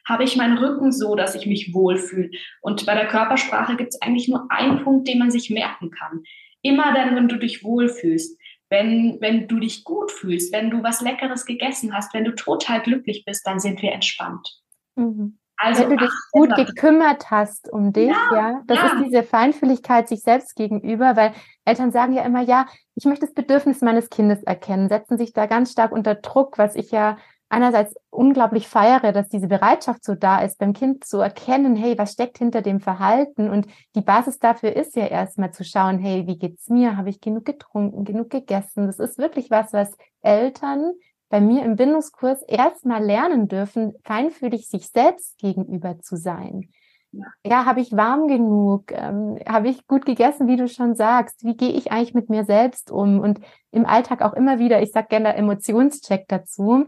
habe ich meinen Rücken so, dass ich mich wohlfühle. Und bei der Körpersprache gibt es eigentlich nur einen Punkt, den man sich merken kann. Immer dann, wenn du dich wohlfühlst, wenn, wenn du dich gut fühlst, wenn du was Leckeres gegessen hast, wenn du total glücklich bist, dann sind wir entspannt. Mhm. Also wenn du dich gut gekümmert hast um dich, ja, ja das ja. ist diese Feinfühligkeit sich selbst gegenüber, weil Eltern sagen ja immer, ja, ich möchte das Bedürfnis meines Kindes erkennen, setzen sich da ganz stark unter Druck, was ich ja einerseits unglaublich feiere, dass diese Bereitschaft so da ist, beim Kind zu erkennen, hey, was steckt hinter dem Verhalten? Und die Basis dafür ist ja erstmal zu schauen, hey, wie geht's mir? Habe ich genug getrunken, genug gegessen? Das ist wirklich was, was Eltern bei mir im Bindungskurs erstmal lernen dürfen, feinfühlig sich selbst gegenüber zu sein. Ja, ja habe ich warm genug? Ähm, habe ich gut gegessen, wie du schon sagst? Wie gehe ich eigentlich mit mir selbst um? Und im Alltag auch immer wieder, ich sage gerne Emotionscheck dazu,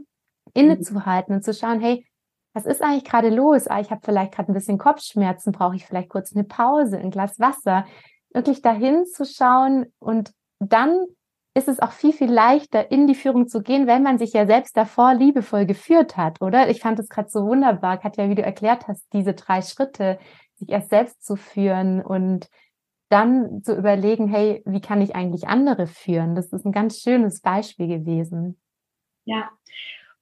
innezuhalten und zu schauen, hey, was ist eigentlich gerade los? Ah, ich habe vielleicht gerade ein bisschen Kopfschmerzen, brauche ich vielleicht kurz eine Pause, ein Glas Wasser. Wirklich dahin zu schauen und dann ist es auch viel, viel leichter, in die Führung zu gehen, wenn man sich ja selbst davor liebevoll geführt hat, oder? Ich fand es gerade so wunderbar, Katja, wie du erklärt hast, diese drei Schritte, sich erst selbst zu führen und dann zu überlegen, hey, wie kann ich eigentlich andere führen? Das ist ein ganz schönes Beispiel gewesen. Ja.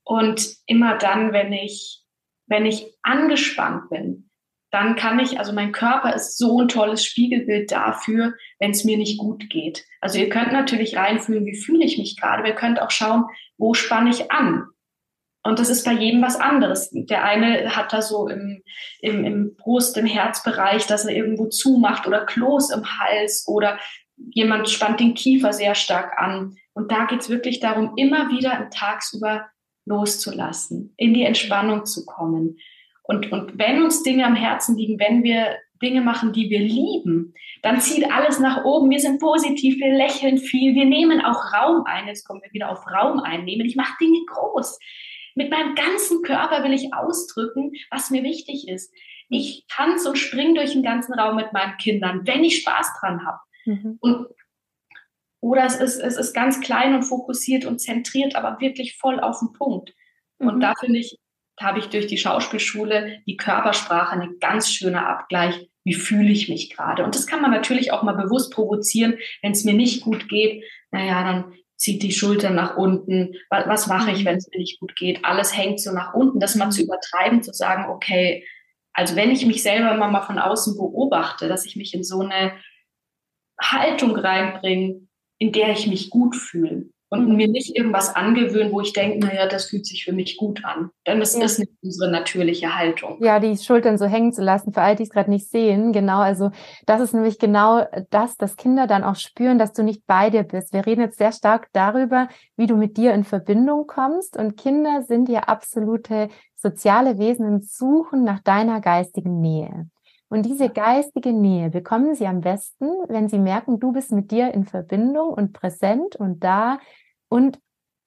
Und immer dann, wenn ich, wenn ich angespannt bin, dann kann ich, also mein Körper ist so ein tolles Spiegelbild dafür, wenn es mir nicht gut geht. Also ihr könnt natürlich reinfühlen, wie fühle ich mich gerade. ihr könnt auch schauen, wo spanne ich an. Und das ist bei jedem was anderes. Der eine hat da so im, im, im Brust, im Herzbereich, dass er irgendwo zumacht oder Kloß im Hals oder jemand spannt den Kiefer sehr stark an. Und da geht es wirklich darum, immer wieder tagsüber loszulassen, in die Entspannung zu kommen. Und, und wenn uns Dinge am Herzen liegen, wenn wir Dinge machen, die wir lieben, dann zieht alles nach oben. Wir sind positiv, wir lächeln viel, wir nehmen auch Raum ein. Jetzt kommen wir wieder auf Raum einnehmen. Ich mache Dinge groß. Mit meinem ganzen Körper will ich ausdrücken, was mir wichtig ist. Ich tanze und springe durch den ganzen Raum mit meinen Kindern, wenn ich Spaß dran habe. Mhm. Und oder es ist, es ist ganz klein und fokussiert und zentriert, aber wirklich voll auf den Punkt. Und mhm. da finde ich, habe ich durch die Schauspielschule die Körpersprache ein ganz schöner Abgleich, wie fühle ich mich gerade. Und das kann man natürlich auch mal bewusst provozieren, wenn es mir nicht gut geht. Naja, dann zieht die Schultern nach unten, was, was mache ich, mhm. wenn es mir nicht gut geht, alles hängt so nach unten, das mal zu mhm. übertreiben, zu sagen, okay, also wenn ich mich selber mal, mal von außen beobachte, dass ich mich in so eine Haltung reinbringe, in der ich mich gut fühle, und mhm. mir nicht irgendwas angewöhnen, wo ich denke, naja, das fühlt sich für mich gut an. Denn das ja. ist nicht unsere natürliche Haltung. Ja, die Schultern so hängen zu lassen, für all die es gerade nicht sehen. Genau, also das ist nämlich genau das, dass Kinder dann auch spüren, dass du nicht bei dir bist. Wir reden jetzt sehr stark darüber, wie du mit dir in Verbindung kommst. Und Kinder sind ja absolute soziale Wesen und suchen nach deiner geistigen Nähe. Und diese geistige Nähe bekommen sie am besten, wenn sie merken, du bist mit dir in Verbindung und präsent und da und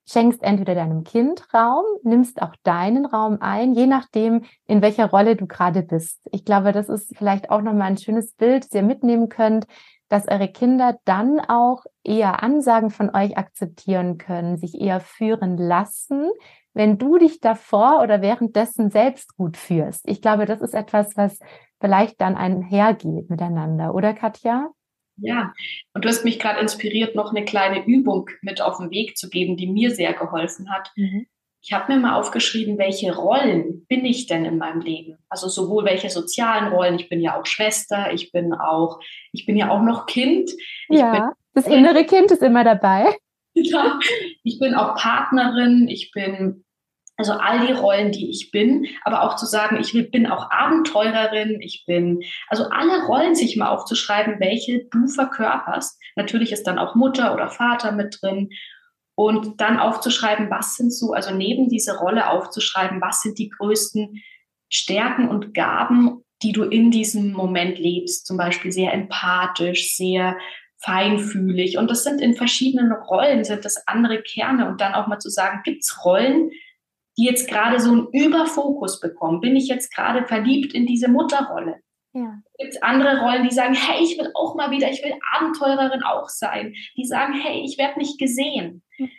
schenkst entweder deinem Kind Raum, nimmst auch deinen Raum ein, je nachdem, in welcher Rolle du gerade bist. Ich glaube, das ist vielleicht auch nochmal ein schönes Bild, das ihr mitnehmen könnt, dass eure Kinder dann auch eher Ansagen von euch akzeptieren können, sich eher führen lassen, wenn du dich davor oder währenddessen selbst gut führst. Ich glaube, das ist etwas, was vielleicht dann einhergeht miteinander, oder Katja? Ja, und du hast mich gerade inspiriert, noch eine kleine Übung mit auf den Weg zu geben, die mir sehr geholfen hat. Mhm. Ich habe mir mal aufgeschrieben, welche Rollen bin ich denn in meinem Leben? Also sowohl welche sozialen Rollen, ich bin ja auch Schwester, ich bin auch, ich bin ja auch noch Kind. ja, bin, das innere Kind ist immer dabei. Ja, ich bin auch Partnerin, ich bin also all die Rollen, die ich bin, aber auch zu sagen, ich bin auch Abenteurerin, ich bin, also alle Rollen sich mal aufzuschreiben, welche du verkörperst. Natürlich ist dann auch Mutter oder Vater mit drin. Und dann aufzuschreiben, was sind so, also neben diese Rolle aufzuschreiben, was sind die größten Stärken und Gaben, die du in diesem Moment lebst. Zum Beispiel sehr empathisch, sehr feinfühlig. Und das sind in verschiedenen Rollen, sind das andere Kerne. Und dann auch mal zu sagen, gibt es Rollen, die jetzt gerade so einen Überfokus bekommen? Bin ich jetzt gerade verliebt in diese Mutterrolle? Ja. Gibt es andere Rollen, die sagen, hey, ich will auch mal wieder, ich will Abenteurerin auch sein. Die sagen, hey, ich werde nicht gesehen. Mhm.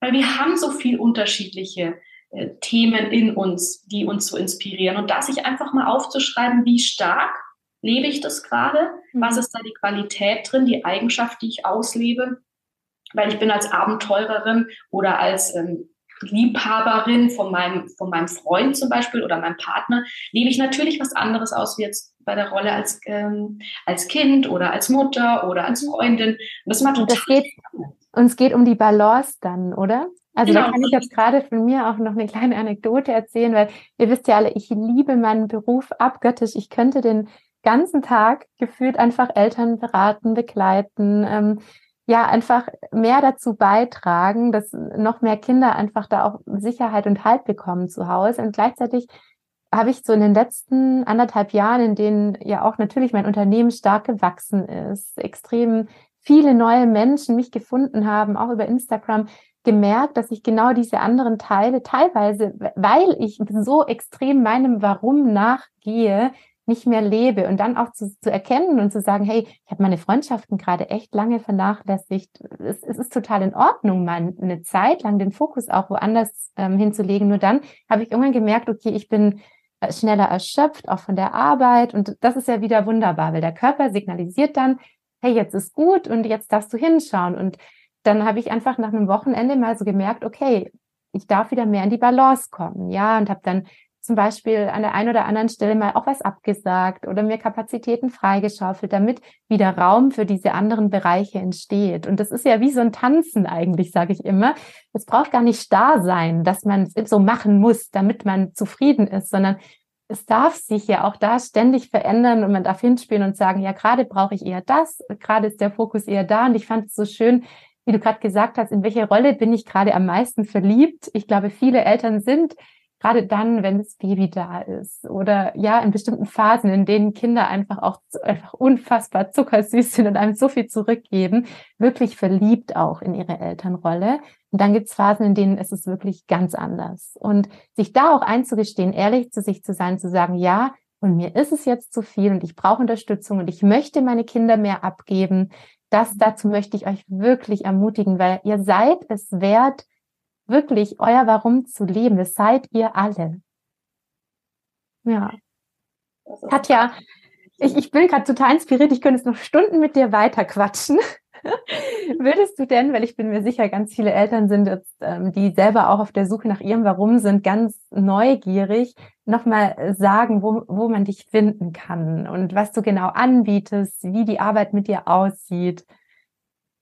Weil wir haben so viel unterschiedliche äh, Themen in uns, die uns so inspirieren. Und da sich einfach mal aufzuschreiben, wie stark lebe ich das gerade? Mhm. Was ist da die Qualität drin, die Eigenschaft, die ich auslebe? Weil ich bin als Abenteurerin oder als ähm, Liebhaberin von meinem, von meinem Freund zum Beispiel oder meinem Partner, lebe ich natürlich was anderes aus wie jetzt bei der Rolle als, ähm, als Kind oder als Mutter oder als Freundin. Und das macht total das geht, uns geht um die Balance dann, oder? Also genau. da kann ich jetzt gerade von mir auch noch eine kleine Anekdote erzählen, weil ihr wisst ja alle, ich liebe meinen Beruf abgöttisch. Ich könnte den ganzen Tag gefühlt einfach Eltern beraten, begleiten, ähm, ja einfach mehr dazu beitragen, dass noch mehr Kinder einfach da auch Sicherheit und Halt bekommen zu Hause. Und gleichzeitig habe ich so in den letzten anderthalb Jahren, in denen ja auch natürlich mein Unternehmen stark gewachsen ist, extrem viele neue Menschen mich gefunden haben, auch über Instagram, gemerkt, dass ich genau diese anderen Teile teilweise, weil ich so extrem meinem Warum nachgehe, nicht mehr lebe und dann auch zu, zu erkennen und zu sagen, hey, ich habe meine Freundschaften gerade echt lange vernachlässigt. Es, es ist total in Ordnung, mal eine Zeit lang den Fokus auch woanders ähm, hinzulegen. Nur dann habe ich irgendwann gemerkt, okay, ich bin äh, schneller erschöpft, auch von der Arbeit. Und das ist ja wieder wunderbar, weil der Körper signalisiert dann, hey, jetzt ist gut und jetzt darfst du hinschauen. Und dann habe ich einfach nach einem Wochenende mal so gemerkt, okay, ich darf wieder mehr in die Balance kommen, ja, und habe dann zum Beispiel an der einen oder anderen Stelle mal auch was abgesagt oder mir Kapazitäten freigeschaufelt, damit wieder Raum für diese anderen Bereiche entsteht. Und das ist ja wie so ein Tanzen eigentlich, sage ich immer. Es braucht gar nicht starr sein, dass man es so machen muss, damit man zufrieden ist, sondern es darf sich ja auch da ständig verändern und man darf hinspielen und sagen, ja, gerade brauche ich eher das, gerade ist der Fokus eher da. Und ich fand es so schön, wie du gerade gesagt hast, in welche Rolle bin ich gerade am meisten verliebt? Ich glaube, viele Eltern sind gerade dann, wenn das Baby da ist oder ja, in bestimmten Phasen, in denen Kinder einfach auch einfach unfassbar zuckersüß sind und einem so viel zurückgeben, wirklich verliebt auch in ihre Elternrolle. Und dann gibt es Phasen, in denen ist es wirklich ganz anders. Und sich da auch einzugestehen, ehrlich zu sich zu sein, zu sagen, ja, und mir ist es jetzt zu viel und ich brauche Unterstützung und ich möchte meine Kinder mehr abgeben. Das dazu möchte ich euch wirklich ermutigen, weil ihr seid es wert, wirklich euer Warum zu leben. Das seid ihr alle. Ja. Katja, ich, ich bin gerade total inspiriert. Ich könnte jetzt noch Stunden mit dir weiter quatschen. Würdest du denn, weil ich bin mir sicher, ganz viele Eltern sind jetzt, ähm, die selber auch auf der Suche nach ihrem Warum sind, ganz neugierig, nochmal sagen, wo, wo man dich finden kann und was du genau anbietest, wie die Arbeit mit dir aussieht?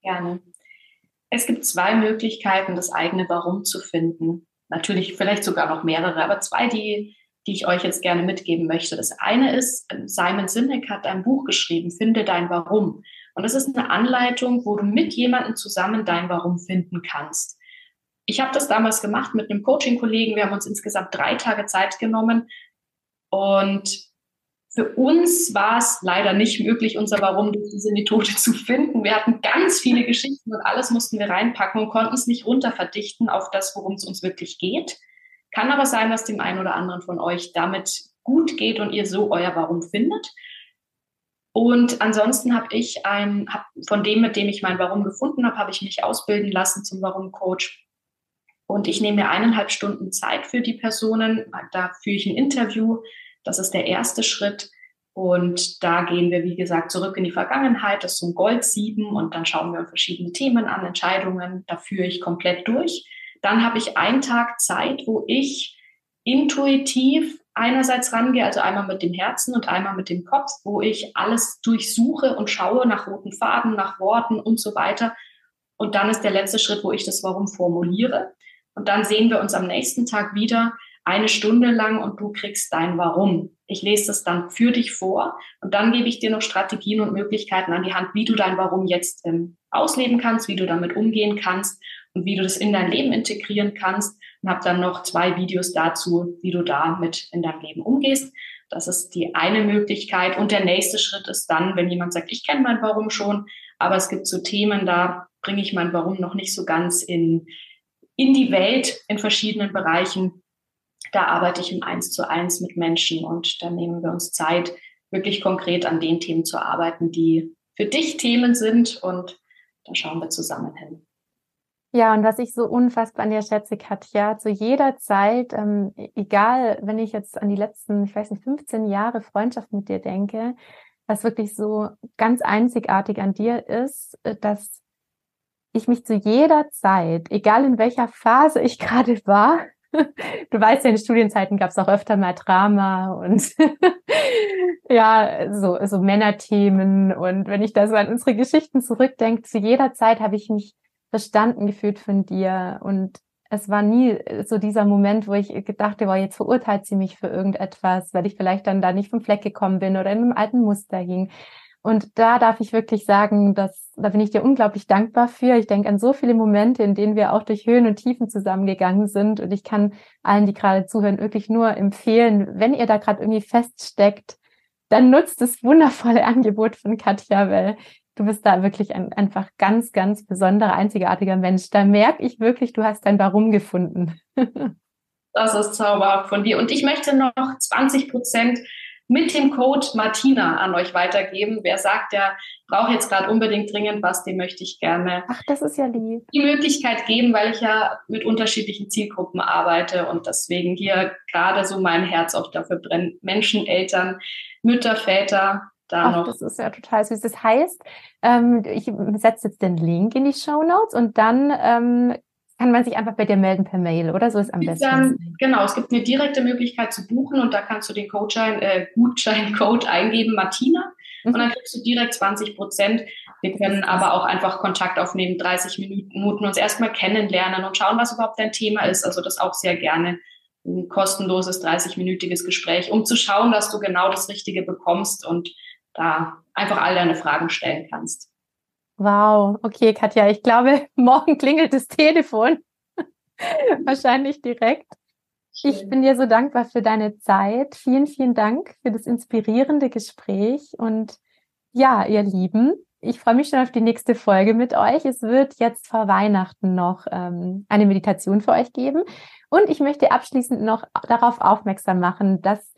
Gerne. Es gibt zwei Möglichkeiten, das eigene Warum zu finden. Natürlich vielleicht sogar noch mehrere, aber zwei, die die ich euch jetzt gerne mitgeben möchte. Das eine ist, Simon Sinek hat ein Buch geschrieben, Finde dein Warum. Und das ist eine Anleitung, wo du mit jemandem zusammen dein Warum finden kannst. Ich habe das damals gemacht mit einem Coaching-Kollegen. Wir haben uns insgesamt drei Tage Zeit genommen. Und für uns war es leider nicht möglich, unser Warum durch diese Methode zu finden. Wir hatten ganz viele Geschichten und alles mussten wir reinpacken und konnten es nicht runterverdichten auf das, worum es uns wirklich geht. Kann aber sein, dass dem einen oder anderen von euch damit gut geht und ihr so euer Warum findet. Und ansonsten habe ich ein, hab von dem, mit dem ich mein Warum gefunden habe, habe ich mich ausbilden lassen zum Warum-Coach. Und ich nehme mir eineinhalb Stunden Zeit für die Personen. Da führe ich ein Interview. Das ist der erste Schritt. Und da gehen wir, wie gesagt, zurück in die Vergangenheit. Das ein Gold 7 und dann schauen wir uns verschiedene Themen an, Entscheidungen. Da führe ich komplett durch. Dann habe ich einen Tag Zeit, wo ich intuitiv einerseits rangehe, also einmal mit dem Herzen und einmal mit dem Kopf, wo ich alles durchsuche und schaue nach roten Faden, nach Worten und so weiter. Und dann ist der letzte Schritt, wo ich das Warum formuliere. Und dann sehen wir uns am nächsten Tag wieder eine Stunde lang und du kriegst dein Warum. Ich lese das dann für dich vor und dann gebe ich dir noch Strategien und Möglichkeiten an die Hand, wie du dein Warum jetzt ähm, ausleben kannst, wie du damit umgehen kannst und wie du das in dein Leben integrieren kannst. Und habe dann noch zwei Videos dazu, wie du damit in deinem Leben umgehst. Das ist die eine Möglichkeit. Und der nächste Schritt ist dann, wenn jemand sagt, ich kenne mein Warum schon, aber es gibt so Themen, da bringe ich mein Warum noch nicht so ganz in, in die Welt in verschiedenen Bereichen. Da arbeite ich im Eins zu eins mit Menschen und da nehmen wir uns Zeit, wirklich konkret an den Themen zu arbeiten, die für dich Themen sind und da schauen wir zusammen hin. Ja, und was ich so unfassbar an dir schätze, Katja, zu jeder Zeit, ähm, e-, egal, wenn ich jetzt an die letzten, ich weiß nicht, 15 Jahre Freundschaft mit dir denke, was wirklich so ganz einzigartig an dir ist, äh, dass ich mich zu jeder Zeit, egal in welcher Phase ich gerade war, du weißt ja, in Studienzeiten gab es auch öfter mal Drama und ja, so, so Männerthemen. Und wenn ich da so an unsere Geschichten zurückdenke, zu jeder Zeit habe ich mich verstanden gefühlt von dir und es war nie so dieser Moment, wo ich gedacht habe, jetzt verurteilt sie mich für irgendetwas, weil ich vielleicht dann da nicht vom Fleck gekommen bin oder in einem alten Muster hing. Und da darf ich wirklich sagen, dass da bin ich dir unglaublich dankbar für. Ich denke an so viele Momente, in denen wir auch durch Höhen und Tiefen zusammengegangen sind. Und ich kann allen, die gerade zuhören, wirklich nur empfehlen, wenn ihr da gerade irgendwie feststeckt, dann nutzt das wundervolle Angebot von Katja, weil du bist da wirklich ein einfach ganz, ganz besonderer, einzigartiger Mensch. Da merke ich wirklich, du hast dein Warum gefunden. das ist zauberhaft von dir. Und ich möchte noch 20 Prozent mit dem Code Martina an euch weitergeben. Wer sagt, der braucht jetzt gerade unbedingt dringend was, dem möchte ich gerne Ach, das ist ja lieb. die Möglichkeit geben, weil ich ja mit unterschiedlichen Zielgruppen arbeite und deswegen hier gerade so mein Herz auch dafür brennt. Menschen, Eltern, Mütter, Väter, da Ach. Das ist ja total süß. Das heißt, ähm, ich setze jetzt den Link in die Show Notes und dann ähm, kann man sich einfach bei dir melden per Mail, oder? So ist am besten. Dann, genau, es gibt eine direkte Möglichkeit zu buchen und da kannst du den Gutschein, äh, Gutscheincode eingeben, Martina, mhm. und dann kriegst du direkt 20 Prozent. Wir können aber auch einfach Kontakt aufnehmen, 30 Minuten uns erstmal kennenlernen und schauen, was überhaupt dein Thema ist. Also das auch sehr gerne ein kostenloses 30-minütiges Gespräch, um zu schauen, dass du genau das Richtige bekommst und da einfach all deine Fragen stellen kannst. Wow, okay, Katja, ich glaube, morgen klingelt das Telefon. Wahrscheinlich direkt. Schön. Ich bin dir so dankbar für deine Zeit. Vielen, vielen Dank für das inspirierende Gespräch. Und ja, ihr Lieben, ich freue mich schon auf die nächste Folge mit euch. Es wird jetzt vor Weihnachten noch ähm, eine Meditation für euch geben. Und ich möchte abschließend noch darauf aufmerksam machen, dass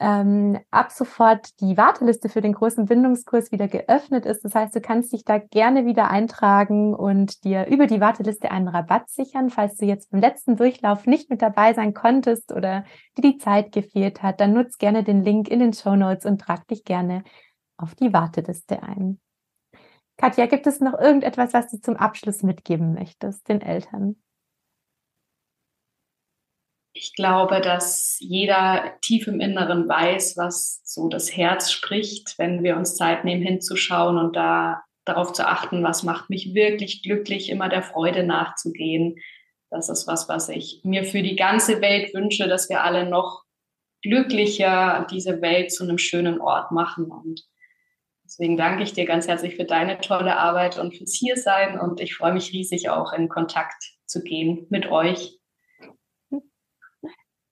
ähm, ab sofort die Warteliste für den großen Bindungskurs wieder geöffnet ist. Das heißt, du kannst dich da gerne wieder eintragen und dir über die Warteliste einen Rabatt sichern. Falls du jetzt beim letzten Durchlauf nicht mit dabei sein konntest oder dir die Zeit gefehlt hat, dann nutz gerne den Link in den Show Notes und trag dich gerne auf die Warteliste ein. Katja, gibt es noch irgendetwas, was du zum Abschluss mitgeben möchtest, den Eltern? Ich glaube, dass jeder tief im Inneren weiß, was so das Herz spricht, wenn wir uns Zeit nehmen, hinzuschauen und da darauf zu achten, was macht mich wirklich glücklich, immer der Freude nachzugehen. Das ist was, was ich mir für die ganze Welt wünsche, dass wir alle noch glücklicher diese Welt zu einem schönen Ort machen. Und deswegen danke ich dir ganz herzlich für deine tolle Arbeit und fürs Hiersein. Und ich freue mich riesig auch in Kontakt zu gehen mit euch.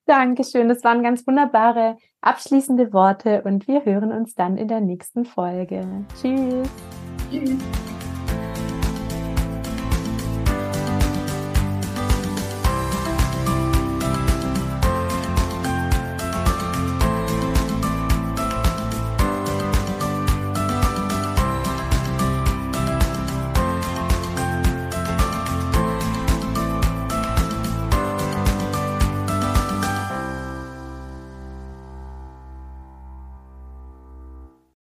Dankeschön. Das waren ganz wunderbare abschließende Worte und wir hören uns dann in der nächsten Folge. Tschüss. Tschüss.